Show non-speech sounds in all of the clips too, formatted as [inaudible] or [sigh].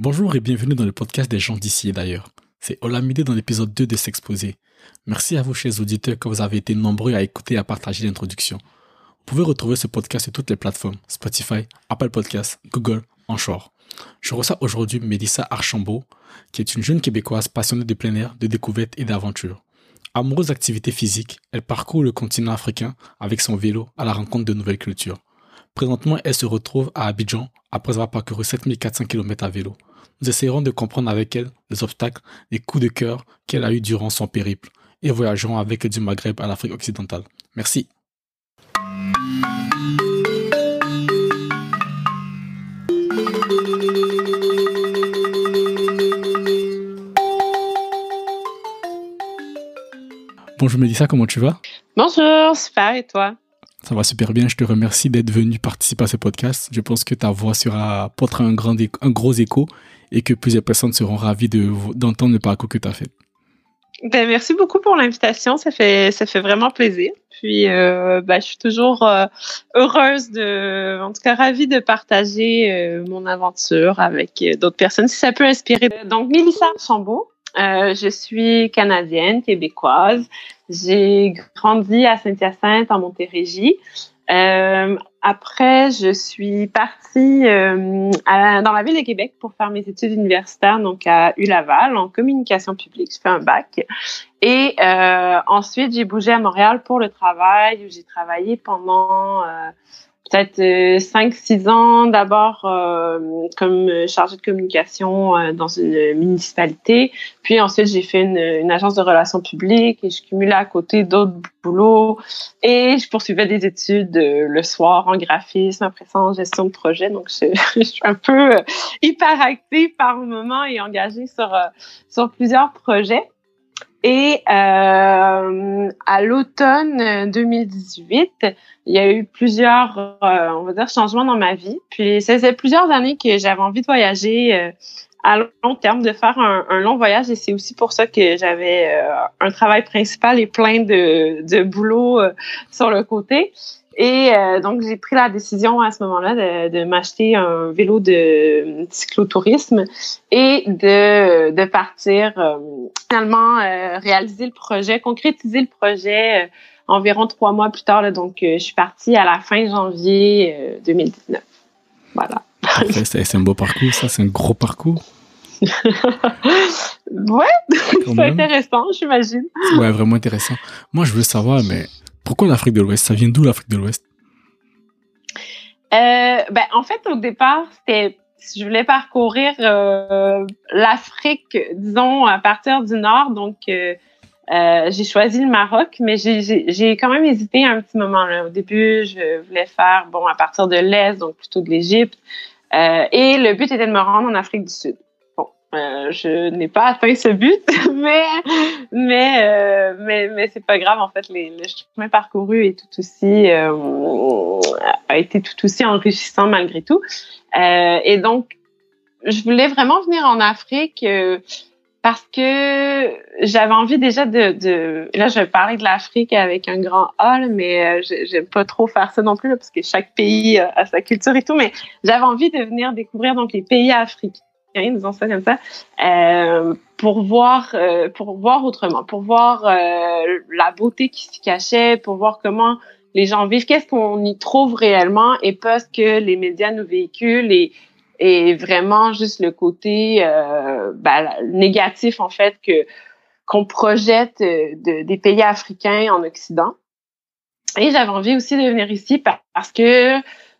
Bonjour et bienvenue dans le podcast des gens d'ici et d'ailleurs. C'est Olamide dans l'épisode 2 de S'exposer. Merci à vous, chers auditeurs, que vous avez été nombreux à écouter et à partager l'introduction. Vous pouvez retrouver ce podcast sur toutes les plateformes Spotify, Apple Podcasts, Google, Anchor. Je reçois aujourd'hui Mélissa Archambault, qui est une jeune Québécoise passionnée de plein air, de découverte et d'aventure. Amoureuse d'activités physiques, elle parcourt le continent africain avec son vélo à la rencontre de nouvelles cultures. Présentement, elle se retrouve à Abidjan après avoir parcouru 7400 km à vélo. Nous essayerons de comprendre avec elle les obstacles, les coups de cœur qu'elle a eus durant son périple et voyagerons avec elle du Maghreb à l'Afrique occidentale. Merci. Bonjour Mélissa, comment tu vas? Bonjour, super, et toi? Ça va super bien, je te remercie d'être venu participer à ce podcast. Je pense que ta voix sera portera un, grand un gros écho et que plusieurs personnes seront ravies d'entendre le parcours que tu as fait. Ben, merci beaucoup pour l'invitation, ça fait, ça fait vraiment plaisir. Puis, euh, ben, je suis toujours euh, heureuse de, en tout cas ravie de partager euh, mon aventure avec d'autres personnes, si ça peut inspirer. Donc, Mélissa Chambault, je suis canadienne, québécoise. J'ai grandi à Saint-Hyacinthe, en Montérégie. Euh, après, je suis partie euh, dans la ville de Québec pour faire mes études universitaires, donc à ULaval, en communication publique. Je fais un bac. Et euh, ensuite, j'ai bougé à Montréal pour le travail, où j'ai travaillé pendant peut-être 5-6 euh, ans d'abord euh, comme chargée de communication euh, dans une municipalité. Puis ensuite, j'ai fait une, une, agence de relations publiques et je cumulais à côté d'autres boulots. Et je poursuivais des études le soir en graphisme, après ça en gestion de projet. Donc, je, [laughs] je suis un peu hyper active par moment et engagée sur, sur plusieurs projets. Et euh, à l'automne 2018, il y a eu plusieurs, euh, on va dire, changements dans ma vie. Puis ça faisait plusieurs années que j'avais envie de voyager euh, à long terme, de faire un, un long voyage. Et c'est aussi pour ça que j'avais euh, un travail principal et plein de, de boulot sur le côté. Et euh, donc, j'ai pris la décision à ce moment-là de, de m'acheter un vélo de cyclotourisme et de, de partir euh, finalement euh, réaliser le projet, concrétiser le projet environ trois mois plus tard. Là, donc, je suis partie à la fin janvier 2019. Voilà. C'est un beau parcours, ça, c'est un gros parcours. [laughs] ouais, [laughs] c'est intéressant, j'imagine. Ouais, vraiment intéressant. Moi, je veux savoir, mais pourquoi l'Afrique de l'Ouest? Ça vient d'où l'Afrique de l'Ouest? Euh, ben, En fait, au départ, c'était je voulais parcourir euh, l'Afrique, disons, à partir du nord. Donc, euh, j'ai choisi le Maroc, mais j'ai quand même hésité un petit moment. Au début, je voulais faire, bon, à partir de l'Est, donc plutôt de l'Égypte. et le but était de me rendre en Afrique du Sud. Euh, je n'ai pas atteint ce but, [laughs] mais mais euh, mais mais c'est pas grave en fait. Le chemin parcouru est tout aussi euh, a été tout aussi enrichissant malgré tout. Euh, et donc je voulais vraiment venir en Afrique parce que j'avais envie déjà de, de là je vais parler de l'Afrique avec un grand A mais j'aime pas trop faire ça non plus parce que chaque pays a sa culture et tout mais j'avais envie de venir découvrir donc les pays africains disons ça comme ça, euh, pour voir, euh, pour voir autrement, pour voir euh, la beauté qui s'y cachait, pour voir comment les gens vivent, qu'est-ce qu'on y trouve réellement et pas ce que les médias nous véhiculent et, vraiment juste le côté ben, négatif en fait que qu'on projette de, des pays africains en Occident. Et j'avais envie aussi de venir ici parce que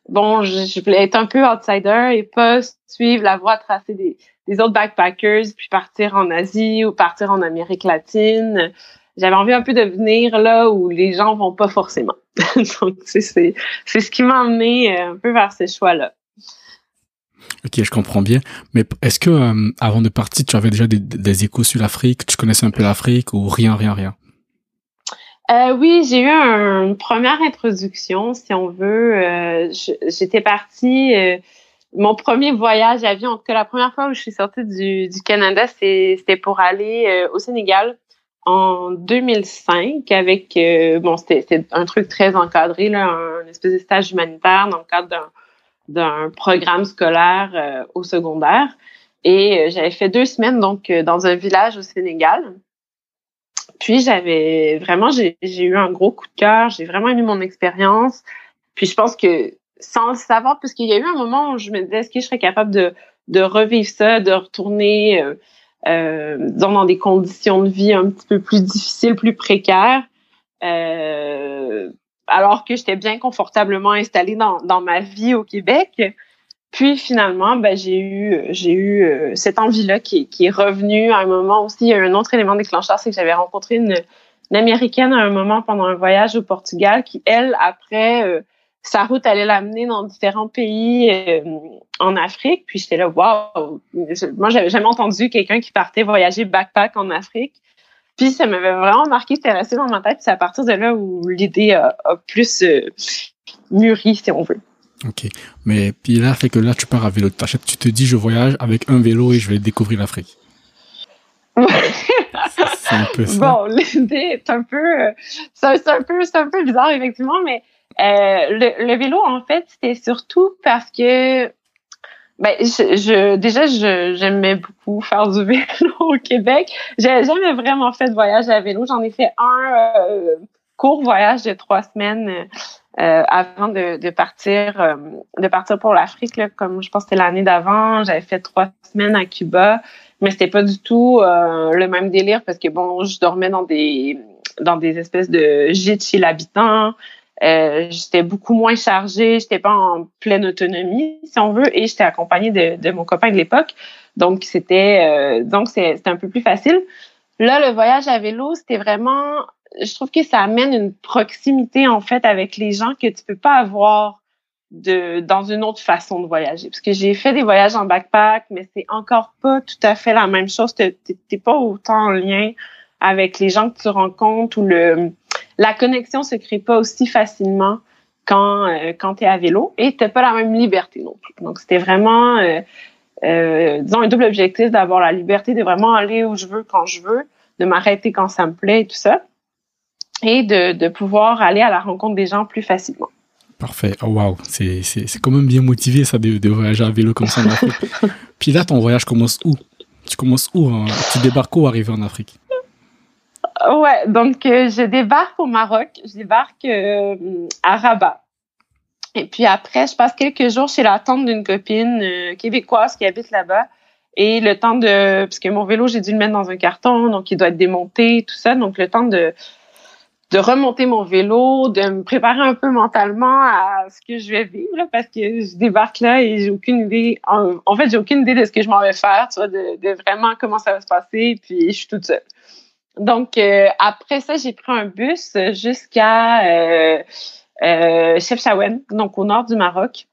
bon, je, voulais être un peu outsider et pas suivre la voie tracée des, autres backpackers, puis partir en Asie ou partir en Amérique latine. J'avais envie un peu de venir là où les gens vont pas forcément. [laughs] Donc, c'est ce qui m'a amené euh, un peu vers ces choix-là. Ok, je comprends bien. Mais est-ce que euh, avant de partir, tu avais déjà des échos sur l'Afrique? Tu connaissais un peu l'Afrique ou rien, rien, rien? Euh, oui, j'ai eu une première introduction, si on veut. Euh, j'étais partie. Euh, mon premier voyage à avion, en tout cas la première fois où je suis sortie du, du Canada, c'était pour aller euh, au Sénégal en 2005 avec bon c'était un truc très encadré là, un espèce de stage humanitaire dans le cadre d'un programme scolaire au secondaire. Et j'avais fait deux semaines donc dans un village au Sénégal. Puis j'avais vraiment, j'ai eu un gros coup de cœur. J'ai vraiment aimé mon expérience. Puis je pense que sans le savoir, parce qu'il y a eu un moment où je me disais, est-ce que je serais capable de, de revivre ça, de retourner euh, euh, dans des conditions de vie un petit peu plus difficiles, plus précaires, euh, alors que j'étais bien confortablement installée dans, dans ma vie au Québec. Puis finalement, ben, j'ai eu, euh, cette envie-là qui, est revenue à un moment aussi. Il y a un autre élément déclencheur, c'est que j'avais rencontré une, américaine à un moment pendant un voyage au Portugal qui, elle, après, euh, sa route allait l'amener dans différents pays euh, en Afrique. Puis j'étais là, waouh! Moi, j'avais jamais entendu quelqu'un qui partait voyager backpack en Afrique. Puis ça m'avait vraiment marqué, c'était resté dans ma tête. Puis c'est à partir de là où l'idée a, plus mûri, si on veut. Ok, mais puis là, fait que là, tu pars à vélo. Tu te dis, je voyage avec un vélo et je vais découvrir l'Afrique. [laughs] c'est un peu ça. Bon, l'idée est un peu, c'est un peu, c'est un peu bizarre effectivement, mais euh, le, le, vélo, en fait, c'était surtout parce que, ben, je, je déjà, j'aimais beaucoup faire du [laughs] vélo au Québec. J'ai jamais vraiment fait de voyage à vélo. J'en ai fait un euh, court voyage de trois semaines euh, avant de, de partir, euh, de partir pour l'Afrique. Comme je pense que c'était l'année d'avant, j'avais fait trois semaines à Cuba, mais c'était pas du tout euh, le même délire parce que bon, je dormais dans des dans des espèces de gîtes chez l'habitant. Euh, j'étais beaucoup moins chargée, j'étais pas en pleine autonomie, si on veut, et j'étais accompagnée de, de, mon copain de l'époque. Donc, c'était euh, donc c'était un peu plus facile. Là, le voyage à vélo, c'était vraiment, je trouve que ça amène une proximité, en fait, avec les gens que tu peux pas avoir de dans une autre façon de voyager. Parce que j'ai fait des voyages en backpack, mais c'est encore pas tout à fait la même chose. T'es pas autant en lien avec les gens que tu rencontres ou le la connexion se crée pas aussi facilement quand euh, quand tu es à vélo et tu pas la même liberté non plus. Donc c'était vraiment euh, euh, disons un double objectif d'avoir la liberté de vraiment aller où je veux quand je veux, de m'arrêter quand ça me plaît et tout ça et de, de pouvoir aller à la rencontre des gens plus facilement. Parfait. Oh, wow. C'est, c'est, c'est quand même bien motivé, ça, de, de voyager à vélo comme ça en Afrique. [laughs] Puis là, ton voyage commence où? Tu commences où? Hein? Tu débarques où arrivé en Afrique? Ouais, donc euh, je débarque au Maroc, je débarque euh, à Rabat. Et puis après, je passe quelques jours chez la tante d'une copine euh, québécoise qui habite là-bas. Et le temps de... Parce que mon vélo, j'ai dû le mettre dans un carton, donc il doit être démonté, tout ça. Donc le temps de, de remonter mon vélo, de me préparer un peu mentalement à ce que je vais vivre, parce que je débarque là et j'ai aucune idée... En, fait, j'ai aucune idée de ce que je m'en vais faire, tu vois, de, de vraiment comment ça va se passer. Puis je suis toute seule. Donc, euh, après ça, j'ai pris un bus jusqu'à euh, euh, Chefchaouen, donc au nord du Maroc.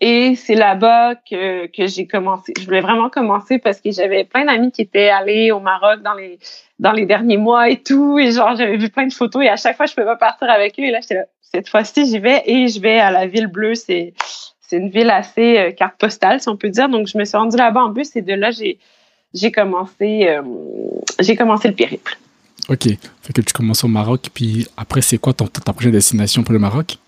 Et c'est là-bas que, que j'ai commencé. Je voulais vraiment commencer parce que j'avais plein d'amis qui étaient allés au Maroc dans les dans les derniers mois et tout. Et genre, j'avais vu plein de photos et à chaque fois, je pouvais pas partir avec eux. Et là, j'étais là, cette fois-ci, j'y vais et je vais à la ville bleue. C'est c'est une ville assez euh, carte postale, si on peut dire. Donc, je me suis rendue là-bas en bus et de là, j'ai j'ai commencé euh, j'ai commencé le périple. Ok, fait que tu commences au Maroc, puis après, c'est quoi ton, ta prochaine destination pour le Maroc?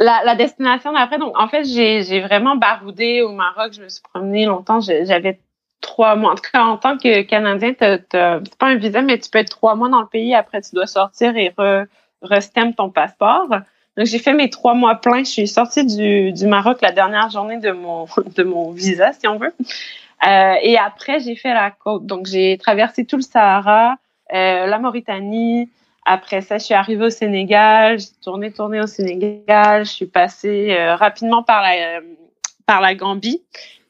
La, la destination d'après, donc en fait, j'ai vraiment baroudé au Maroc. Je me suis promenée longtemps. J'avais trois mois. En tout cas, en tant que Canadien, c'est pas un visa, mais tu peux être trois mois dans le pays. Après, tu dois sortir et re, re ton passeport. Donc, j'ai fait mes trois mois pleins. Je suis sortie du, du Maroc la dernière journée de mon, [laughs] de mon visa, si on veut. Euh, et après, j'ai fait la côte. Donc, j'ai traversé tout le Sahara. Euh, la Mauritanie. Après ça, je suis arrivée au Sénégal, j'ai tourné, tourné au Sénégal. Je suis passée euh, rapidement par la, euh, par la Gambie.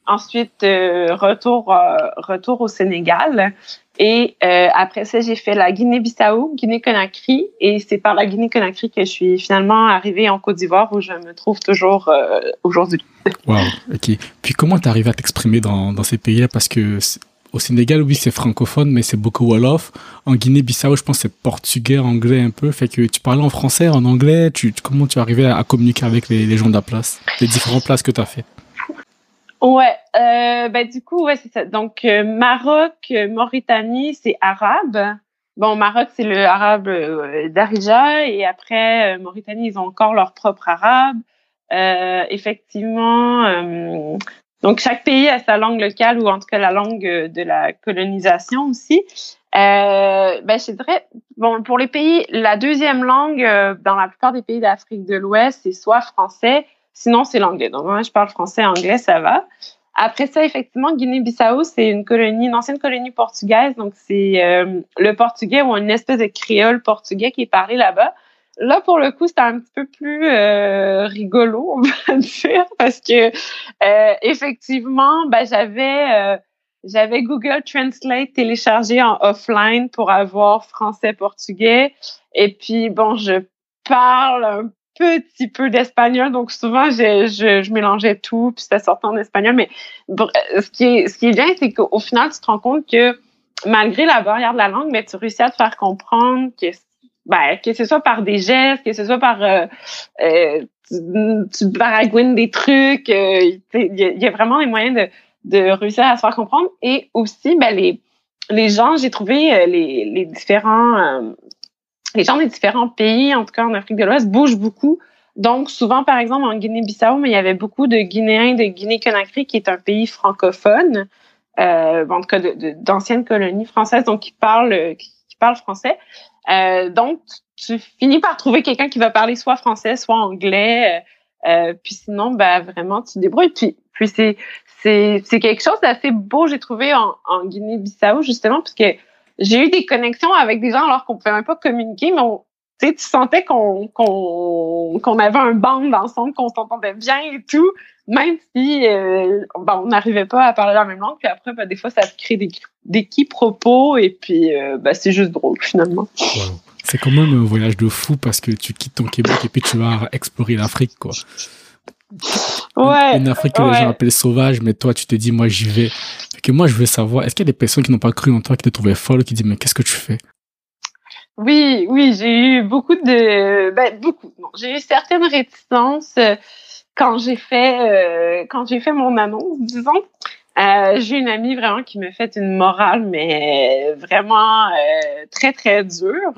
Ensuite, retour, retour au Sénégal. Et après ça, j'ai fait la Guinée-Bissau, Guinée-Conakry. Et c'est par la Guinée-Conakry que je suis finalement arrivée en Côte d'Ivoire où je me trouve toujours aujourd'hui. Wow, ok. Puis comment tu arrivé à t'exprimer dans, dans ces pays-là? Parce que au Sénégal, oui, c'est francophone, mais c'est beaucoup Wolof. En Guinée-Bissau, je pense c'est portugais, anglais un peu. Fait que tu parles en français, en anglais. Tu, comment tu arrivé à, communiquer avec les, gens de la place, les différentes places que tu as fait? Ouais, euh, ben du coup, ouais, c'est ça. Donc, euh, Maroc, euh, Mauritanie, c'est arabe. Bon, Maroc, c'est le arabe euh, d'Arija. Et après, Mauritanie, ils ont encore leur propre arabe. effectivement, donc, chaque pays a sa langue locale ou en tout cas la langue de la colonisation aussi. Euh, ben, je dirais, bon, pour les pays, la deuxième langue euh, dans la plupart des pays d'Afrique de l'Ouest, c'est soit français, sinon c'est l'anglais. Donc, moi, je parle français, anglais, ça va. Après ça, effectivement, Guinée-Bissau, c'est une colonie, une ancienne colonie portugaise. Donc, c'est euh, le portugais ou une espèce de créole portugais qui est parlé là-bas. Là, pour le coup, c'était un petit peu plus euh, rigolo, on va [laughs] dire, parce que euh, effectivement, ben, j'avais j'avais Google Translate téléchargé en offline pour avoir français-portugais. Et puis, bon, je parle un petit peu d'espagnol, donc souvent, je, je, je, mélangeais tout, puis ça sortait en espagnol. Mais ce, qui est, ce qui est bien, c'est qu'au final, tu te rends compte que malgré la barrière de la langue, mais tu réussis à te faire comprendre que, ben, que ce soit par des gestes, que ce soit par... Euh, euh, tu, tu baragouines des trucs, euh, il y, a vraiment des moyens de de réussir à se faire comprendre. Et aussi, ben, les, les gens, j'ai trouvé euh, les, les différents euh, les gens des différents pays, en tout cas en Afrique de l'Ouest, bougent beaucoup. Donc, souvent, par exemple, en Guinée-Bissau, mais il y avait beaucoup de Guinéens de Guinée-Conakry, qui est un pays francophone, en tout cas d'anciennes colonies françaises, donc qui parlent, qui, parlent français. Euh, donc, tu finis par trouver quelqu'un qui va parler soit français, soit anglais. Euh, puis sinon, ben, vraiment, tu débrouilles. Puis, puis c'est, c'est quelque chose d'assez beau, j'ai trouvé en, en Guinée-Bissau, justement, parce que j'ai eu des connexions avec des gens alors qu'on pouvait même pas communiquer, mais tu sentais qu'on qu'on avait un band ensemble, qu'on s'entendait bien et tout, même si euh, on n'arrivait pas à parler la même langue. Puis après, ben, des fois, ça crée des, des quiproquos et puis euh, ben, c'est juste drôle finalement. C'est quand même un voyage de fou parce que tu quittes ton Québec et puis tu vas explorer l'Afrique, quoi. Ouais, une Afrique que les gens appellent sauvage, mais toi, tu te dis, moi, j'y vais. que moi, je veux savoir, est-ce qu'il y a des personnes qui n'ont pas cru en toi, qui te trouvaient folle, qui disent, mais qu'est-ce que tu fais? Oui, oui, j'ai eu beaucoup de, ben, beaucoup. j'ai eu certaines réticences euh, quand j'ai fait, euh, quand j'ai fait mon annonce, disons. Euh, j'ai une amie vraiment qui me fait une morale, mais vraiment euh, très, très dure,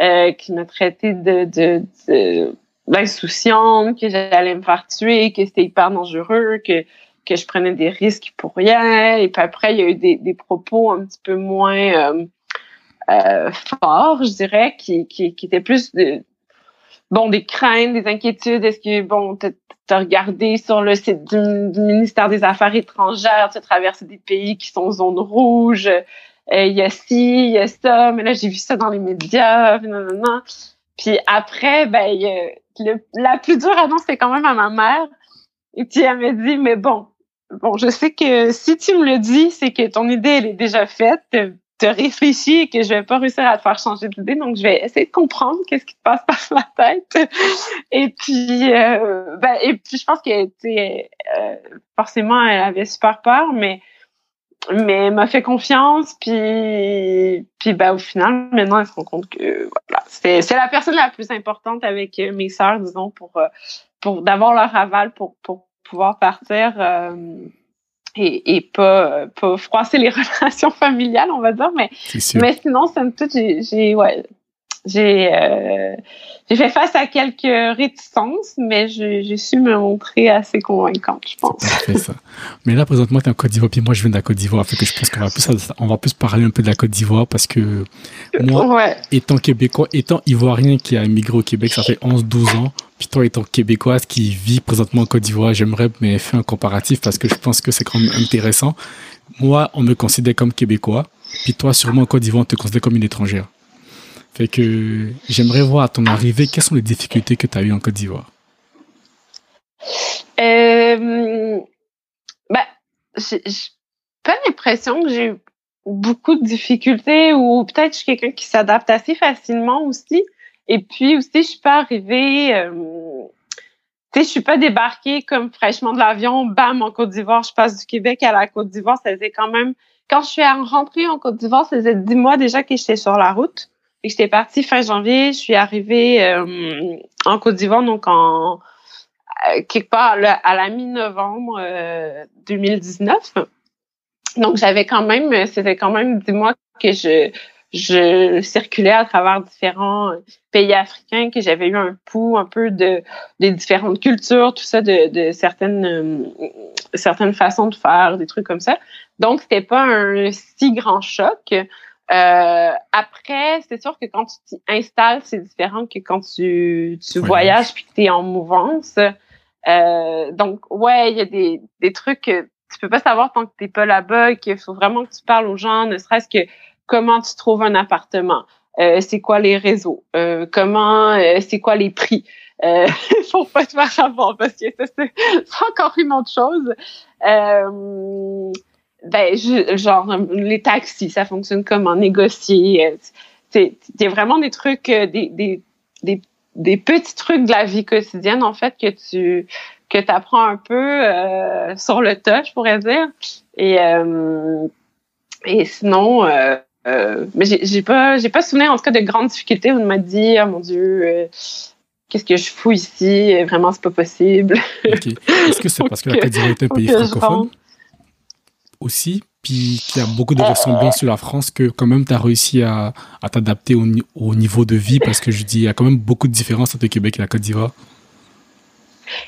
euh, qui m'a traité de, de, de insouciante, que j'allais me faire tuer, que c'était hyper dangereux, que, que je prenais des risques pour rien. Et puis après, il y a eu des, des propos un petit peu moins euh, forts, je dirais, qui, qui, qui plus de, bon, des craintes, des inquiétudes. Est-ce que, bon, t'as regardé sur le site du, ministère des Affaires étrangères, tu as traversé des pays qui sont zone rouge, euh, il y a ci, il y a ça, mais là, j'ai vu ça dans les médias, non, non, non. Puis après, ben, la plus dure annonce, c'est quand même à ma mère. Et puis elle me dit, mais bon, bon, je sais que si tu me le dis, c'est que ton idée, elle est déjà faite, te réfléchis et que je vais pas réussir à te faire changer d'idée. Donc, je vais essayer de comprendre qu'est-ce qui te passe par la tête. [laughs] Et puis, euh, ben, et puis je pense que, euh, forcément, elle avait super peur, mais mais elle m'a fait confiance puis puis ben au final maintenant elle se rend compte que voilà c'est la personne la plus importante avec euh, mes sœurs disons pour euh, pour d'avoir leur aval pour pour pouvoir partir euh, et, et pas pas froisser les [laughs] relations familiales on va dire mais mais sinon somme toute j'ai j'ai ouais j'ai euh, j'ai fait face à quelques réticences, mais j'ai su me montrer assez convaincante, je pense. ça. Mais là, présentement, tu es en Côte d'Ivoire, puis moi, je viens de la Côte d'Ivoire. Fait que je pense qu'on va plus, on va plus parler un peu de la Côte d'Ivoire parce que moi, étant québécois, étant ivoirien qui a immigré au Québec, ça fait 11-12 ans, puis toi, étant québécoise qui vit présentement en Côte d'Ivoire, j'aimerais mais faire un comparatif parce que je pense que c'est quand même intéressant. Moi, on me considère comme québécois, puis toi, sûrement en Côte d'Ivoire, on te considère comme une étrangère. Fait que j'aimerais voir à ton arrivée, quelles sont les difficultés que tu as eues en Côte d'Ivoire? Euh, ben, j'ai pas l'impression que j'ai eu beaucoup de difficultés ou peut-être je suis quelqu'un qui s'adapte assez facilement aussi. Et puis aussi, je suis pas arrivée, euh, tu sais, je suis pas débarquée comme fraîchement de l'avion, bam, en Côte d'Ivoire, je passe du Québec à la Côte d'Ivoire. Ça faisait quand même, quand je suis rentrée en Côte d'Ivoire, ça faisait dix mois déjà que j'étais sur la route. J'étais partie fin janvier, je suis arrivée euh, en Côte d'Ivoire, donc en euh, quelque part à la mi-novembre 2019. Euh, donc j'avais quand même, c'était quand même dix mois que je je circulais à travers différents pays africains, que j'avais eu un pouls un peu de des différentes cultures, tout ça, de, de certaines euh, certaines façons de faire, des trucs comme ça. Donc, c'était pas un si grand choc. Euh, après, c'est sûr que quand tu t'y installes, c'est différent que quand tu, tu voyages puis que tu es en mouvance. Euh, donc, ouais, il y a des, des trucs que tu peux pas savoir tant que t'es pas là-bas, qu'il faut vraiment que tu parles aux gens, ne serait-ce que comment tu trouves un appartement, euh, c'est quoi les réseaux, euh, comment, euh, c'est quoi les prix? Euh, [laughs] faut pas te faire avoir parce que c'est encore une autre chose. Euh, ben, genre, les taxis, ça fonctionne comment négocier. C'est vraiment des trucs, des, des, des, des, petits trucs de la vie quotidienne, en fait, que tu que apprends un peu euh, sur le tas, je pourrais dire. Et, euh, et sinon, euh, mais j'ai pas, j'ai pas souvenir en tout cas de grandes difficultés où on m'a dit, oh mon Dieu, qu'est-ce que je fous ici? Vraiment, c'est pas possible. Est-ce que c'est parce que la [laughs] d'Ivoire est un pays francophone? Aussi, puis qu'il y a beaucoup de ressemblances sur la France, que quand même tu as réussi à, t'adapter au, au, niveau de vie Parce que je dis, il y a quand même beaucoup de différences entre le Québec et la Côte d'Ivoire.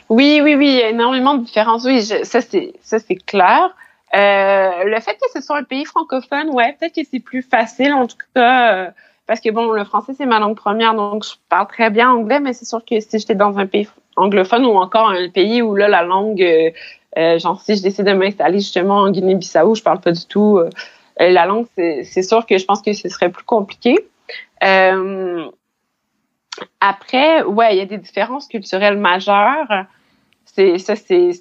Oui, oui, oui, il y a énormément de différences. Oui, c'est ça c'est clair. Euh, le fait que ce soit un pays francophone, ouais, peut-être que c'est plus facile en tout cas. Euh, parce que bon, le français c'est ma langue première, donc je parle très bien anglais, mais c'est sûr que si j'étais dans un pays anglophone ou encore un pays où là la langue, euh, euh genre si je décide de m'installer justement en Guinée-Bissau, je parle pas du tout euh, la langue, c'est sûr que je pense que ce serait plus compliqué. Euh, après, ouais, il y a des différences culturelles majeures. C'est ça, c'est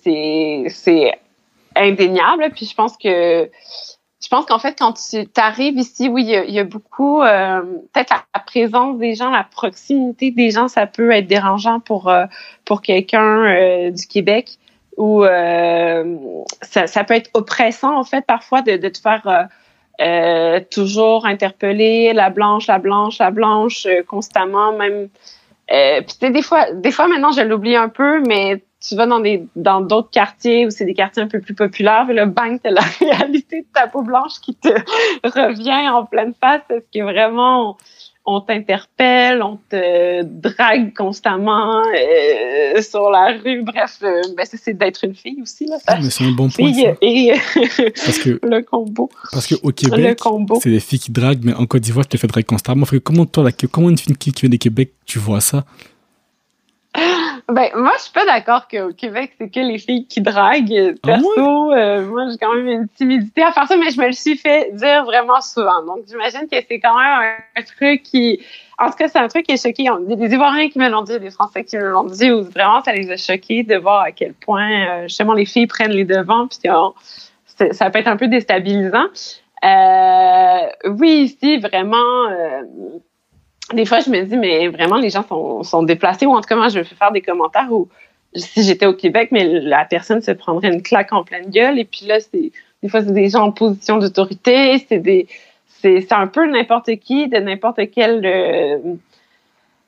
indéniable. Puis je pense que je pense qu'en fait, quand tu arrives ici, oui, il y a, beaucoup, peut-être la, présence des gens, la proximité des gens, ça peut être dérangeant pour pour quelqu'un du Québec ou ça, ça, peut être oppressant en fait parfois de, de te faire euh, toujours interpeller la blanche, la blanche, la blanche euh, constamment, même. Euh, puis des fois, des fois maintenant je l'oublie un peu, mais tu vas dans des dans d'autres quartiers où c'est des quartiers un peu plus populaires, le bang, t'as la [laughs] réalité de ta peau blanche qui te [laughs] revient en pleine face, ce qui est vraiment on t'interpelle, on te drague constamment euh, sur la rue. Bref, euh, ben, c'est d'être une fille aussi. Là, ah, mais c'est un bon point. Ça. Et parce que, [laughs] le combo. Parce qu'au Québec, c'est des filles qui draguent, mais en Côte d'Ivoire, tu te fais draguer constamment. comment, toi, comment une fille qui vient du Québec, tu vois ça? Ben, moi, je suis pas d'accord qu'au Québec, c'est que les filles qui draguent. Ah Perso, euh, moi, j'ai quand même une timidité à faire ça, mais je me le suis fait dire vraiment souvent. Donc, j'imagine que c'est quand même un, truc qui... En tout cas, c'est un truc qui est choqué. Il y a des Ivoiriens qui me l'ont dit, des Français qui me l'ont dit, où vraiment, ça les a choqués de voir à quel point, euh, justement, les filles prennent les devants, puis ça peut être un peu déstabilisant. Euh, oui, ici, vraiment... Euh, des fois, je me dis, mais vraiment, les gens sont, sont déplacés, ou en tout cas, moi, je vais faire des commentaires où, si j'étais au Québec, mais la personne se prendrait une claque en pleine gueule, et puis là, c'est, des fois, c'est des gens en position d'autorité, c'est des, c'est, c'est un peu n'importe qui, de n'importe quelle euh,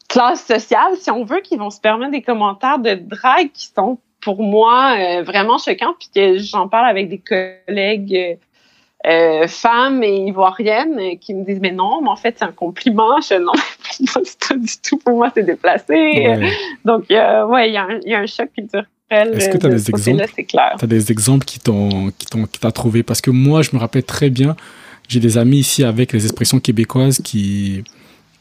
classe sociale, si on veut, qui vont se permettre des commentaires de drague qui sont, pour moi, euh, vraiment choquants, puis que j'en parle avec des collègues euh, euh, femmes et ivoiriennes qui me disent mais non, mais en fait c'est un compliment. Je non, pas [laughs] du tout. Pour moi c'est déplacé. Donc euh, ouais, il y, a un, y a un choc culturel. Est-ce que tu as des exemples? Tu des exemples qui t'ont qui t'ont qui t'a trouvé? Parce que moi je me rappelle très bien, j'ai des amis ici avec les expressions québécoises qui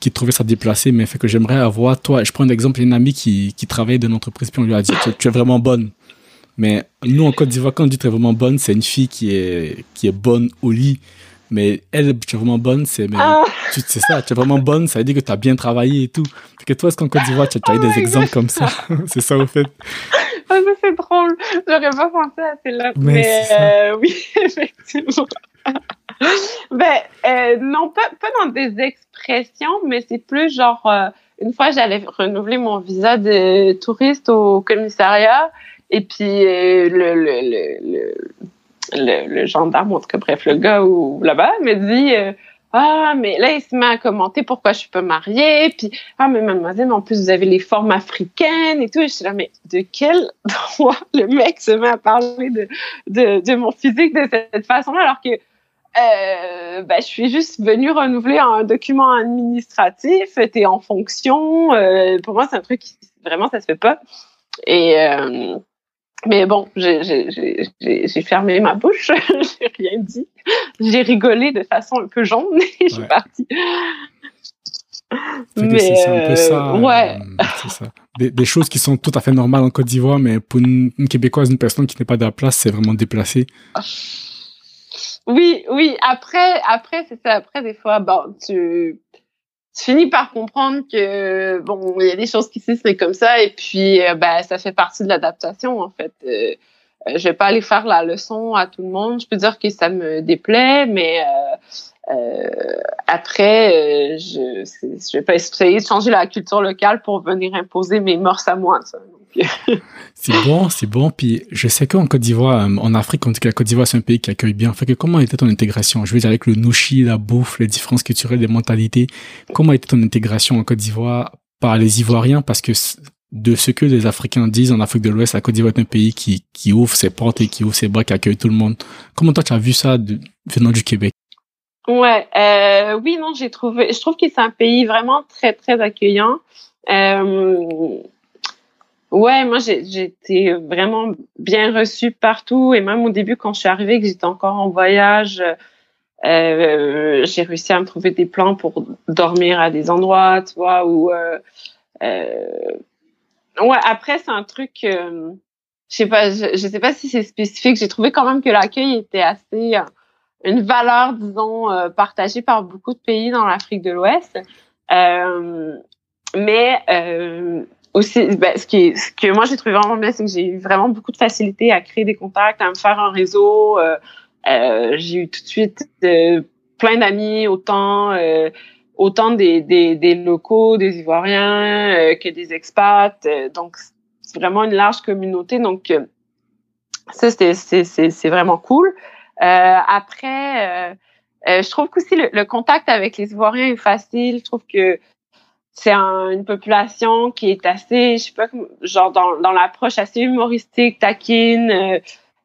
qui trouvaient ça déplacé, mais fait que j'aimerais avoir toi. Je prends un exemple, une amie qui qui travaille dans une entreprise puis on lui a dit tu es vraiment bonne. Mais nous, en Côte d'Ivoire, quand on dit tu es vraiment bonne, c'est une fille qui est, qui est bonne au lit. Mais elle, tu es vraiment bonne, c'est ah. c'est ça, tu es vraiment bonne, ça veut dire que tu as bien travaillé et tout. Fait que toi, est-ce qu'en Côte d'Ivoire, tu as, eu des exemples comme ça? [laughs] C'est ça, au fait. Ah, c'est drôle. J'aurais pas pensé à celle-là. Mais, euh, oui, [laughs] effectivement. ben, euh, non, pas, pas dans des expressions, mais c'est plus genre, euh, une fois, j'allais renouveler mon visa de touriste au commissariat et puis euh, le, le, le, le, gendarme, en tout cas, bref, le gars là-bas me dit euh, Ah, mais là, il se met à commenter pourquoi je suis pas mariée. Puis, ah, mais mademoiselle, en plus, vous avez les formes africaines et tout. Et je suis là, mais de quel droit le mec se met à parler de, de, de mon physique de cette façon-là, alors que euh, ben, je suis juste venue renouveler un document administratif, t'es en fonction. Euh, pour moi, c'est un truc qui, vraiment, ça se fait pas. Et, euh, mais bon, j'ai fermé ma bouche, [laughs] j'ai rien dit. J'ai rigolé de façon un peu jaune et je suis partie. Mais c'est un peu ça. Ouais. ça. Des, des, choses qui sont tout à fait normales en Côte d'Ivoire, mais pour une, une, Québécoise, une personne qui n'est pas de la place, c'est vraiment déplacé. Oui, oui. Après, après, c'est ça. Après, des fois, bon, tu, tu finis par comprendre que bon, il y a des choses qui se c'est comme ça, et puis euh, ben ça fait partie de l'adaptation en fait. Euh, euh, je vais pas aller faire la leçon à tout le monde. Je peux dire que ça me déplaît, mais euh, euh, après, je je vais pas essayer de changer la culture locale pour venir imposer mes mœurs à moi. Ça. [laughs] c'est bon, c'est bon. Puis je sais qu'en Côte d'Ivoire, euh, en Afrique, en tout cas, la Côte d'Ivoire, c'est un pays qui accueille bien. Fait que comment était ton intégration? Je veux dire, avec le nouchi, la bouffe, les différences culturelles, les mentalités, comment était ton intégration en Côte d'Ivoire par les Ivoiriens? Parce que de ce que les Africains disent en Afrique de l'Ouest, la Côte d'Ivoire est un pays qui, ouvre ses portes et qui ouvre ses bras, qui accueille tout le monde. Comment toi, tu as vu ça venant du Québec? Ouais, euh, oui, non, j'ai trouvé, je trouve que c'est un pays vraiment très, très accueillant. Euh, Ouais, moi j'ai été vraiment bien reçue partout et même au début quand je suis arrivée que j'étais encore en voyage, euh, j'ai réussi à me trouver des plans pour dormir à des endroits, tu vois, où euh, euh, ouais après c'est un truc, je sais pas, je, sais pas si c'est spécifique. J'ai trouvé quand même que l'accueil était assez une valeur disons partagée par beaucoup de pays dans l'Afrique de l'Ouest, mais aussi, ben, ce, qui ce que moi j'ai trouvé vraiment bien, c'est que j'ai eu vraiment beaucoup de facilité à créer des contacts, à me faire un réseau. Euh, euh, j'ai eu tout de suite euh, plein d'amis, autant euh, autant des, des, des, locaux, des Ivoiriens euh, que des expats. donc c'est vraiment une large communauté. Donc ça c'est c'est vraiment cool. après, je trouve qu'aussi le, le contact avec les Ivoiriens est facile. Je trouve que c'est une population qui est assez, je sais pas, genre dans, dans l'approche assez humoristique, taquine, euh,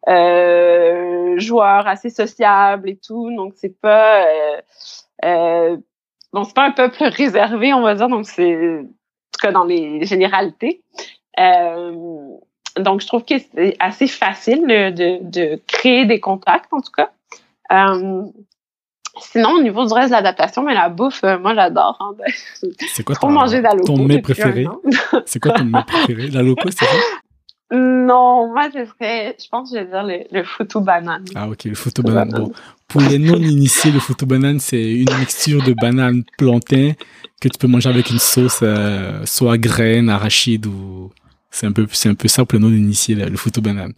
euh, joueur, assez sociable et tout. Donc c'est pas, euh, euh, bon c'est pas un peuple réservé, on va dire. Donc c'est, en tout cas dans les généralités. Euh, donc je trouve que c'est assez facile de, de, de, créer des contacts en tout cas. Sinon, au niveau du reste de l'adaptation, mais la bouffe, euh, moi, j'adore. Hein, ben, c'est quoi ton, manger ton mets préféré? [laughs] c'est quoi ton mets préféré? La loco, c'est ça? Non, moi, ce serait, je pense que je vais dire le, le banane. Ah, ok, le foutou banane. Bon, pour les non-initiés, le foutou banane, c'est une mixture de banane plantain que tu peux manger avec une sauce, euh, soit graines, arachide ou, c'est un peu, c'est un peu ça pour les non-initiés, le foutou banane.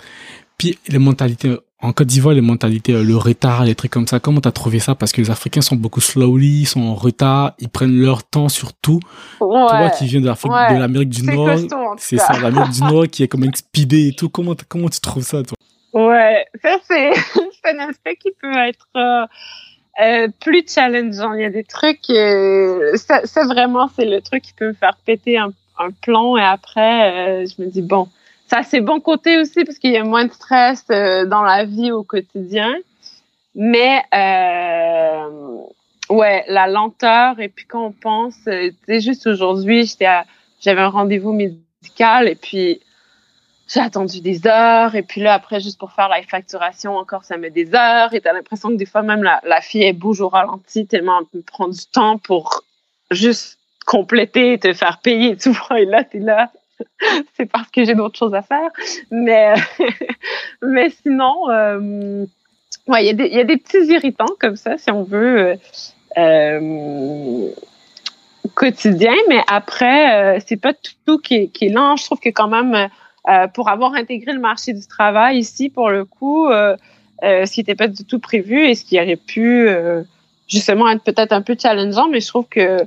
Puis, les mentalités en Côte d'Ivoire, les mentalités, euh, le retard, les trucs comme ça, comment t'as trouvé ça? Parce que les Africains sont beaucoup slowly, ils sont en retard, ils prennent leur temps surtout. Ouais, Toi qui viens de l'Amérique du Nord, c'est ça, l'Amérique [laughs] du Nord qui est comme speedé et tout. Comment, comment tu trouves ça, toi? Ouais, ça [laughs] c'est un aspect qui peut être euh, euh, plus challengeant. Il y a des trucs, euh, ça, ça, vraiment c'est le truc qui peut me faire péter un, un plomb et après je me dis bon ça a ses bons côtés aussi parce qu'il y a moins de stress euh, dans la vie au quotidien. Mais euh, ouais, la lenteur et puis quand on pense, euh, tu juste aujourd'hui, j'étais j'avais un rendez-vous médical et puis j'ai attendu des heures et puis là après juste pour faire la facturation encore ça met des heures et t'as l'impression que des fois même la, la fille elle bouge au ralenti tellement elle prendre du temps pour juste compléter te faire payer et tout [laughs] et là t'es là [laughs] c'est parce que j'ai d'autres choses à faire. Mais, [laughs] mais sinon, euh, ouais, il y, y, a des petits irritants comme ça, si on veut, euh, euh, quotidien. Mais après, euh, c'est pas tout, qui, est, qui est lent. Je trouve que quand même, euh, pour avoir intégré le marché du travail ici, pour le coup, ce qui n'était pas du tout prévu et ce qui aurait pu justement être peut-être un peu challengeant, mais je trouve que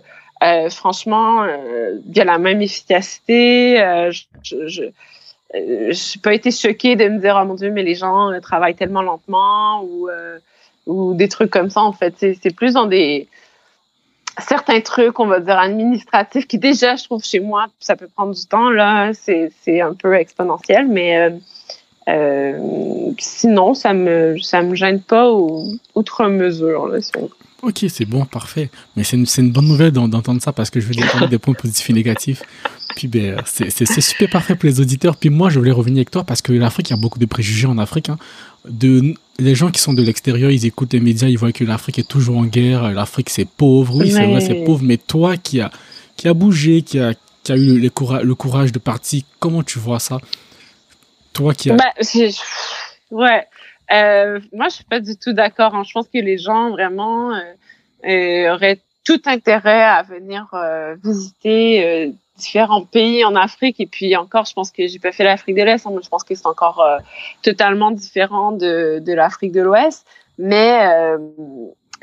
euh, franchement, euh, il y a la même efficacité. Euh, je, n'ai pas été choquée de me dire oh mon dieu mais les gens travaillent tellement lentement ou des trucs comme ça en fait c'est plus dans des certains trucs on va dire administratifs qui déjà je trouve chez moi ça peut prendre du temps là c'est un peu exponentiel mais sinon, ça me ça me gêne pas outre mesure. Là, Ok, c'est bon, parfait. Mais c'est une, une, bonne nouvelle d'entendre ça parce que je veux dire des points positifs et négatifs. Puis ben, c'est super parfait pour les auditeurs. Puis moi, je voulais revenir avec toi parce que l'Afrique, il y a beaucoup de préjugés en Afrique. Hein. De, les gens qui sont de l'extérieur, ils écoutent les médias, ils voient que l'Afrique est toujours en guerre, l'Afrique c'est pauvre. Oui, c'est vrai, c'est pauvre. Mais toi qui a, qui a bougé, qui a, qui a eu le, le courage de partir, comment tu vois ça? Toi qui a. Bah, ouais. Euh, moi, je suis pas du tout d'accord. Hein. Je pense que les gens vraiment euh, euh, auraient tout intérêt à venir visiter différents pays en Afrique. Et puis encore, je pense que j'ai pas fait l'Afrique de l'Est. Hein, je pense que c'est encore totalement différent de, de l'Afrique de l'Ouest. Mais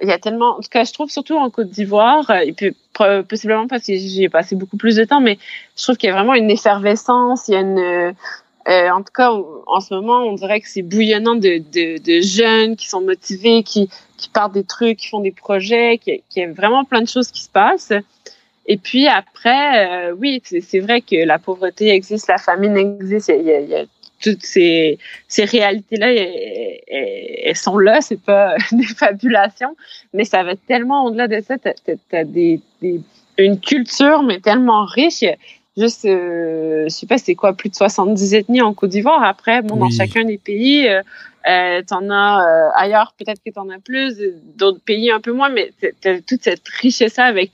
il y a tellement, en tout cas, je trouve surtout en Côte d'Ivoire, et puis possiblement parce que j'y ai passé beaucoup plus de temps, mais je trouve qu'il y a vraiment une effervescence, il y a une, euh, en tout cas, en ce moment, on dirait que c'est bouillonnant de, de, de, jeunes qui sont motivés, qui, qui partent des trucs, qui font des projets, qui, qui a vraiment plein de choses qui se passent. Et puis après, euh, oui, c'est vrai que la pauvreté existe, la famine existe, il y a, y a toutes ces, ces réalités-là, elles, sont là, c'est pas [laughs] des fabulations, mais ça va tellement au-delà de ça. T'as as, des, des, une culture, mais tellement riche juste, euh, je sais pas, c'est quoi, plus de 70 ethnies en Côte d'Ivoire. Après, bon, dans chacun des pays, euh, euh t'en as euh, ailleurs, peut-être que t'en as plus, d'autres pays un peu moins, mais t'as toute cette richesse avec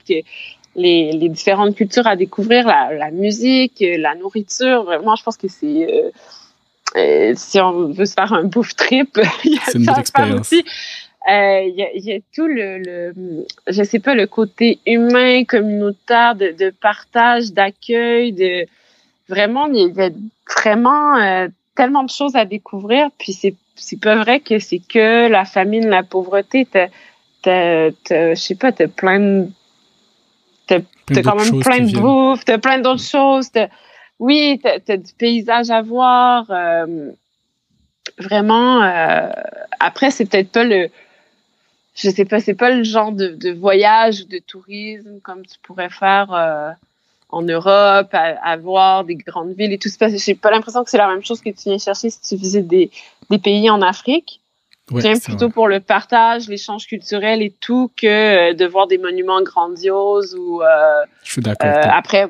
les, les, différentes cultures à découvrir, la, la musique, la nourriture. Vraiment, je pense que c'est si on veut se faire un bouffe trip, [laughs] il y a ça à faire aussi. Euh, il y, y, a, tout le, le, je sais pas, le côté humain, communautaire, de, de partage, d'accueil, de vraiment, il y a vraiment euh, tellement de choses à découvrir. Puis c'est c'est pas vrai que c'est que la famine, la pauvreté. T'as, t'as, t'as je sais pas, t'as plein de t'as, t'as quand même plein de bouffe, t'as plein d'autres choses. T'as, oui, t'as, t'as du paysage à voir. Euh, vraiment. Euh, après, c'est peut-être pas le je sais pas, c'est pas le genre de, de, voyage ou de tourisme comme tu pourrais faire euh, en Europe, à, voir des grandes villes et tout. J'ai pas l'impression que c'est la même chose que tu viens chercher si tu visites des, des pays en Afrique. Ouais, viens plutôt pour le partage, l'échange culturel et tout que euh, de voir des monuments grandioses ou. Euh, je suis d'accord. après,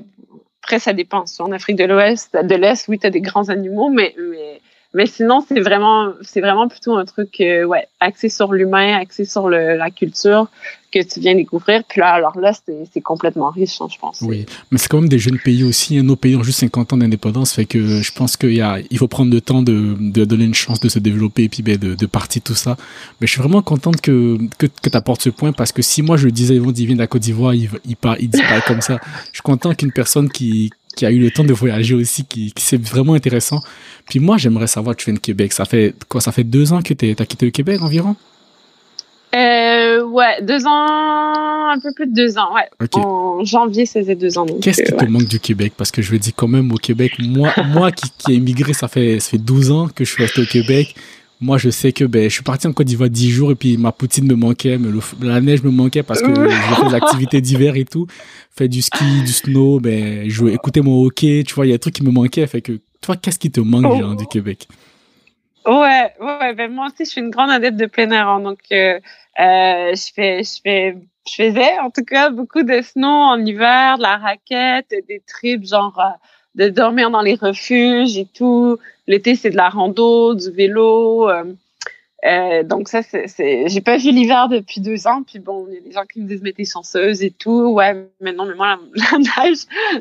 après, ça dépend. En Afrique de l'Ouest, de l'Est, oui, tu as des grands animaux, mais, mais mais sinon, c'est vraiment, c'est vraiment plutôt un truc, euh, ouais, axé sur l'humain, axé sur la culture que tu viens découvrir. Puis là, alors là, c'est complètement riche, hein, je pense. Oui, mais c'est quand même des jeunes pays aussi. Hein. Nos pays ont juste 50 ans d'indépendance, fait que je pense qu'il il faut prendre le temps de, de donner une chance de se développer et puis ben, de, partir tout ça. Mais je suis vraiment contente que, que, que tu apportes ce point parce que si moi je disais, ils vont de la Côte d'Ivoire, il, il, dit pas comme ça. Je suis content qu'une personne qui, qui a eu le temps de voyager aussi, qui, qui c'est vraiment intéressant. Puis moi, j'aimerais savoir, tu viens de Québec. Ça fait quoi Ça fait deux ans que tu as quitté le Québec environ? Euh, Ouais, deux ans, un peu plus de deux ans. Ouais. En janvier, ça faisait deux ans. Qu'est-ce qui te manque du Québec? Parce que je veux dire, quand même, au Québec, moi, moi qui, qui ai immigré, ça fait, ça fait 12 ans que je suis resté au Québec moi, je sais que ben, je suis parti en Côte d'Ivoire 10 jours et puis ma poutine me manquait, mais la neige me manquait parce que [laughs] je fais des activités d'hiver et tout. Fait du ski, du snow, ben, je écoutais mon hockey, tu vois, il y a des trucs qui me manquaient. Fait que, toi, qu'est-ce qui te manque, genre, du Québec? Ouais, ouais, ben, moi aussi, je suis une grande adepte de plein air. Hein, donc, euh, euh, je fais, je fais, je faisais, en tout cas, beaucoup de snow en hiver, de la raquette, des trips, genre, euh, de dormir dans les refuges et tout. L'été, c'est de la rando, du vélo. Euh, euh, donc ça, c'est, j'ai pas vu l'hiver depuis deux ans. Puis bon, il y a des gens qui me disent mais t'es chanceuse et tout. Ouais, mais non, mais moi la, [laughs] neige,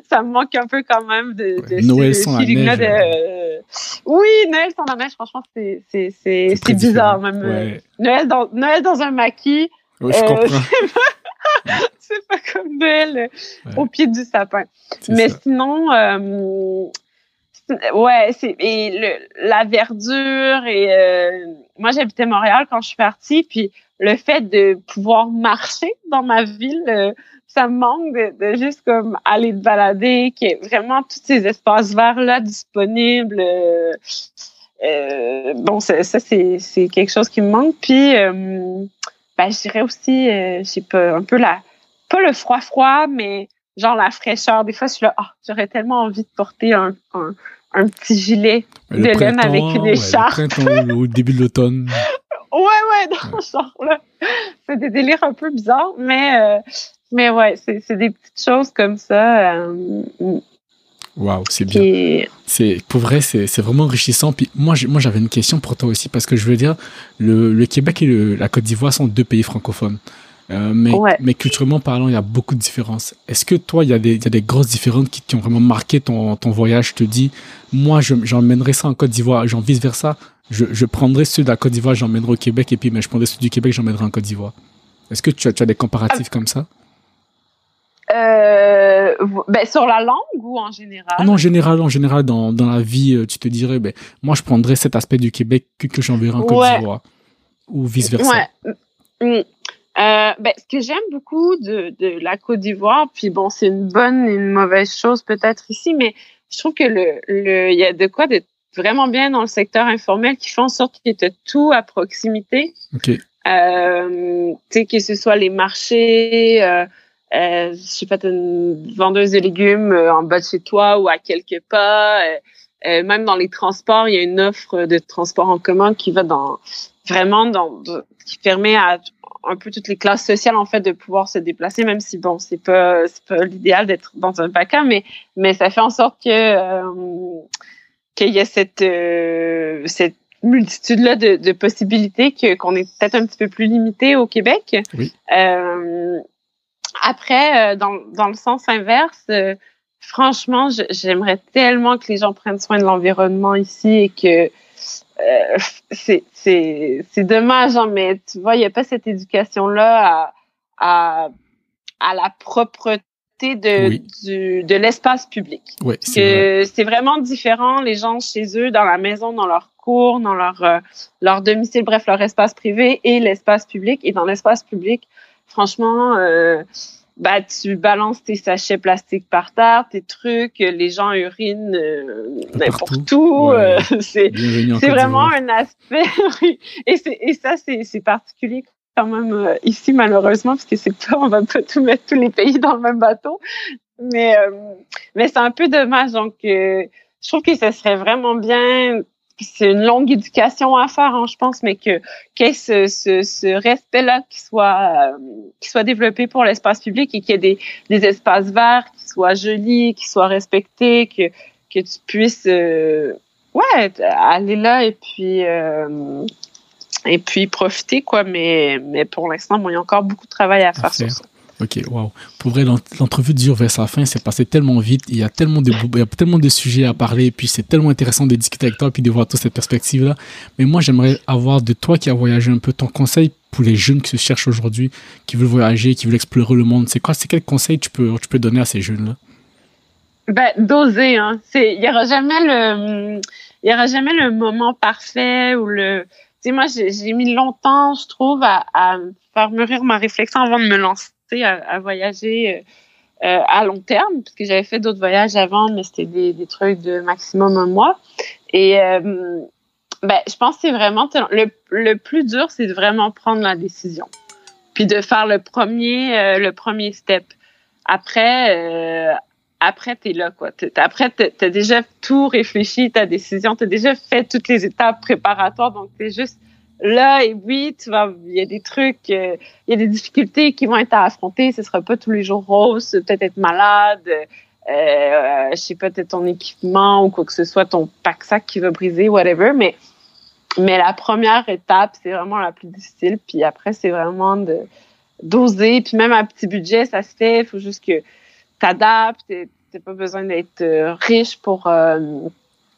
ça me manque un peu quand même de, de Noël sans la neige. De, oui, Noël sans la neige, franchement, c'est c'est c'est, c'est bizarre même. Ouais. Noël dans Noël dans un maquis. Ouais, je euh, comprends. [laughs] c'est pas comme Noël au pied du sapin. Mais ça. sinon, euh, ouais, c'est et le, la verdure et euh, moi j'habitais Montréal quand je suis partie, puis le fait de pouvoir marcher dans ma ville, euh, ça me manque de, de, juste comme aller te balader, qui est vraiment tous ces espaces verts là disponibles. Euh, bon, ça, ça c'est quelque chose qui me manque. Puis, ben, je dirais aussi, je sais pas, un peu la pas le froid froid, mais genre la fraîcheur. Des fois, je suis là, oh, j'aurais tellement envie de porter un, un, un petit gilet de laine avec une écharpe. au début de l'automne. [laughs] ouais, ouais, dans ce genre-là. C'est des délires un peu bizarres, mais, euh, mais ouais, c'est des petites choses comme ça. Euh, Waouh, c'est bien. C'est pour vrai, c'est vraiment enrichissant. Puis moi, moi, j'avais une question pour toi aussi parce que je veux dire, le, le Québec et le, la Côte d'Ivoire sont deux pays francophones. Euh, mais, mais culturellement parlant, il y a beaucoup de différences. Est-ce que toi, il y, a des, il y a des grosses différences qui, qui, ont vraiment marqué ton, ton voyage? Je te dis, moi, j'emmènerai ça en Côte d'Ivoire, j'en vice versa. Je, je prendrai ceux de la Côte d'Ivoire, j'emmènerai au Québec, et puis mais je prendrai ceux du Québec, j'emmènerai en Côte d'Ivoire. Est-ce que tu as, tu as des comparatifs comme ça? Euh, ben, sur la langue ou en général? Non, en général, en général, dans, dans la vie, euh, tu te dirais, ben, moi, je prendrais cet aspect du Québec que, que j'enverrai en Côte d'Ivoire. Ou vice-versa. Ouais. Euh, ben, ce que j'aime beaucoup de, de la Côte d'Ivoire, puis bon, c'est une bonne et une mauvaise chose peut-être ici, mais je trouve que le, le, il y a de quoi d'être vraiment bien dans le secteur informel qui fait en sorte qu'il y ait tout à proximité. OK. Euh, tu sais, que ce soit les marchés, euh, euh, je sais pas, une vendeuse de légumes euh, en bas de chez toi ou à quelques pas. Euh, euh, même dans les transports, il y a une offre de transport en commun qui va dans vraiment dans qui permet à un peu toutes les classes sociales en fait de pouvoir se déplacer même si bon c'est pas c'est pas l'idéal d'être dans un PACA mais mais ça fait en sorte que euh, qu'il y a cette euh, cette multitude là de, de possibilités que qu'on est peut-être un petit peu plus limité au Québec oui. euh, après euh, dans dans le sens inverse euh, franchement j'aimerais tellement que les gens prennent soin de l'environnement ici et que euh, c'est dommage, hein, mais tu vois, il n'y a pas cette éducation-là à, à, à, la propreté de, oui. du, de l'espace public. Oui, c'est vraiment différent, les gens chez eux, dans la maison, dans leur cours, dans leur, euh, leur domicile, bref, leur espace privé et l'espace public. Et dans l'espace public, franchement, euh, bah tu balances tes sachets plastiques par terre, tes trucs, les gens urinent euh, n'importe où. Ouais. Euh, [laughs] c'est c'est vraiment un aspect. [laughs] et, et ça, c'est particulier quand même euh, ici, malheureusement, parce que c'est pas, on va pas tout mettre tous les pays dans le même bateau. Mais, euh, mais c'est un peu dommage. Donc, euh, je trouve que ce serait vraiment bien c'est une longue éducation à faire, hein, je pense, mais que qu'il y ait ce, ce, ce respect-là qui soit euh, qui soit développé pour l'espace public et qu'il y ait des, des espaces verts qui soient jolis, qui soient respectés, que que tu puisses euh, ouais aller là et puis euh, et puis profiter quoi. Mais mais pour l'instant, bon, il y a encore beaucoup de travail à, faire, sur ça. Ok, waouh. Pour vrai, l'entrevue dure vers sa fin, c'est passé tellement vite. Il y a tellement de, il y a tellement de sujets à parler, et puis c'est tellement intéressant de discuter avec toi, et puis de voir toute cette perspective-là. Mais moi, j'aimerais avoir de toi qui a voyagé un peu ton conseil pour les jeunes qui se cherchent aujourd'hui, qui veulent voyager, qui veulent explorer le monde. C'est quoi, c'est quel conseil tu peux, tu peux donner à ces jeunes-là? Ben, d'oser, hein. C'est, il y aura jamais le, il y aura jamais le moment parfait ou le, tu sais, moi, j'ai mis longtemps, je trouve, à, à faire mûrir ma réflexion avant de me lancer à, voyager euh, à long terme, parce que j'avais fait d'autres voyages avant, mais c'était des, trucs de maximum un mois. Et euh, ben, je pense que c'est vraiment le, le plus dur, c'est de vraiment prendre la décision, puis de faire le premier euh, le premier step. Après, euh, après t'es là quoi. Après t'as déjà tout réfléchi, ta décision, t'as déjà fait toutes les étapes préparatoires, donc t'es juste là et oui tu vas il y a des trucs euh, il y a des difficultés qui vont être à affronter. Ce sera pas tous les jours rose peut-être être malade euh, je sais pas peut-être ton équipement ou quoi que ce soit ton pack sac qui va briser whatever mais mais la première étape c'est vraiment la plus difficile. Puis après c'est vraiment de d'oser. Puis même à petit budget ça se fait. Il faut juste que t'adaptes t'as pas besoin d'être riche pour euh,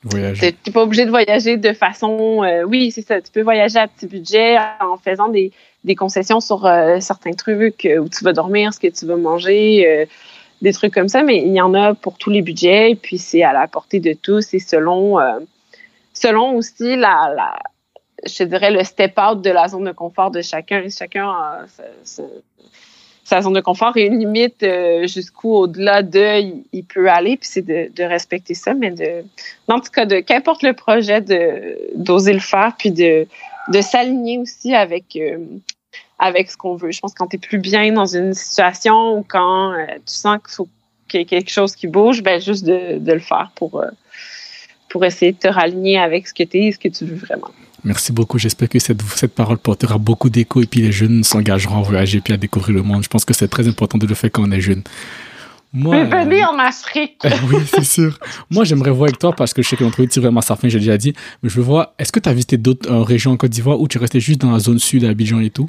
tu n'es pas obligé de voyager de façon. Euh, oui, c'est ça. Tu peux voyager à petit budget en faisant des, des concessions sur euh, certains trucs euh, où tu vas dormir, ce que tu vas manger, des trucs comme ça. Mais il y en a pour tous les budgets. Et puis c'est à la portée de tous et selon, selon aussi la, je dirais le step out de la zone de confort de chacun. Chacun sa, zone de confort et une limite euh, jusqu'où au-delà de il, peut aller puis c'est de, de, respecter ça mais de en tout cas de qu'importe le projet de d'oser le faire puis de de s'aligner aussi avec euh, avec ce qu'on veut. Je pense que quand tu es plus bien dans une situation ou quand euh, tu sens qu'il qu'il y ait quelque chose qui bouge ben juste de, de le faire pour pour essayer de te raligner avec ce que tu es et ce que tu veux vraiment. Merci beaucoup. J'espère que cette, cette parole portera beaucoup d'écho et puis les jeunes s'engageront à voyager puis à découvrir le monde. Je pense que c'est très important de le faire quand on est jeune. Moi, venir en Afrique. [laughs] oui, c'est sûr. Moi, j'aimerais voir avec toi parce que je sais que l'entrevue tire vraiment à sa fin, j'ai déjà dit. Mais je veux voir, est-ce que tu as visité d'autres régions en Côte d'Ivoire ou tu restais juste dans la zone sud à Abidjan et tout?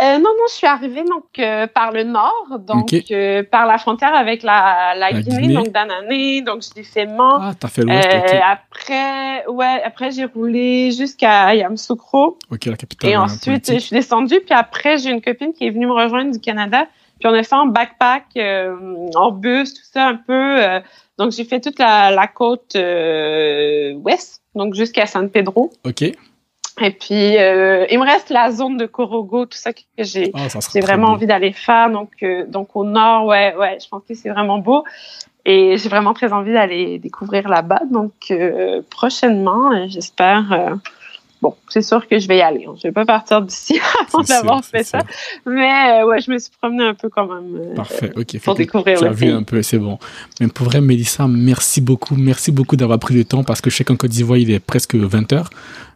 Euh, non, non, je suis arrivée donc euh, par le nord, donc euh, par la frontière avec la, la, Guinée, donc d'Anané, donc j'ai fait Mans. Ah, t'as fait l'ouest, Après, ouais, après j'ai roulé jusqu'à Yamoussoukro. Ok, la capitale. Et ensuite, je suis descendue, puis après j'ai une copine qui est venue me rejoindre du Canada, puis on a fait en backpack, en bus, tout ça un peu. donc j'ai fait toute la, la côte ouest, donc jusqu'à San Pedro. Ok. Et puis, euh, il me reste la zone de Korogo, tout ça que j'ai ah, j'ai vraiment envie d'aller faire. Donc, euh, donc au nord, ouais, ouais, je pense que c'est vraiment beau. Et j'ai vraiment très envie d'aller découvrir là-bas. Donc, euh, prochainement, j'espère bon, c'est sûr que je vais y aller. Je vais pas partir d'ici [laughs] avant d'avoir fait ça. Mais ouais, je me suis promenée un peu quand même. Parfait, ok. Pour découvrir Tu as vu un peu, c'est bon. Mais pour vrai, Mélissa, merci beaucoup. Merci beaucoup d'avoir pris le temps parce que je sais qu'en Côte d'Ivoire, il est presque 20 heures.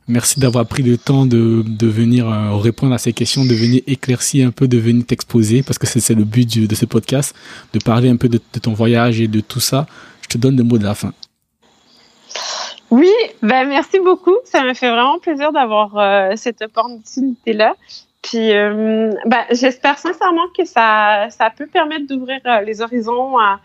Merci d'avoir pris le temps de, de venir euh, répondre à ces questions, de venir éclaircir un peu, de venir t'exposer, parce que c'est le but de ce podcast, de parler un peu de, ton voyage et de tout ça. Je te donne le mot de la fin. Oui, ben merci beaucoup. Ça me fait vraiment plaisir d'avoir euh, cette opportunité-là. Puis, euh, ben, j'espère sincèrement que ça, ça peut permettre d'ouvrir les horizons à,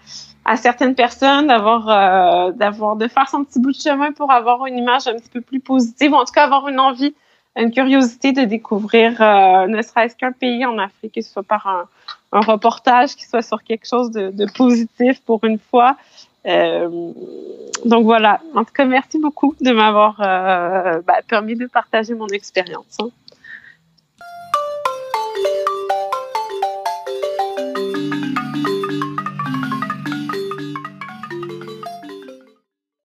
certaines personnes d'avoir euh, d'avoir de faire son petit bout de chemin pour avoir une image un petit peu plus positive, en tout cas avoir une envie, une curiosité de découvrir euh, ne serait-ce qu'un pays en Afrique, que ce soit par un, un reportage, qui soit sur quelque chose de positif pour une fois. Euh, donc voilà. En tout cas, merci beaucoup de m'avoir euh, bah, permis de partager mon expérience. Hein.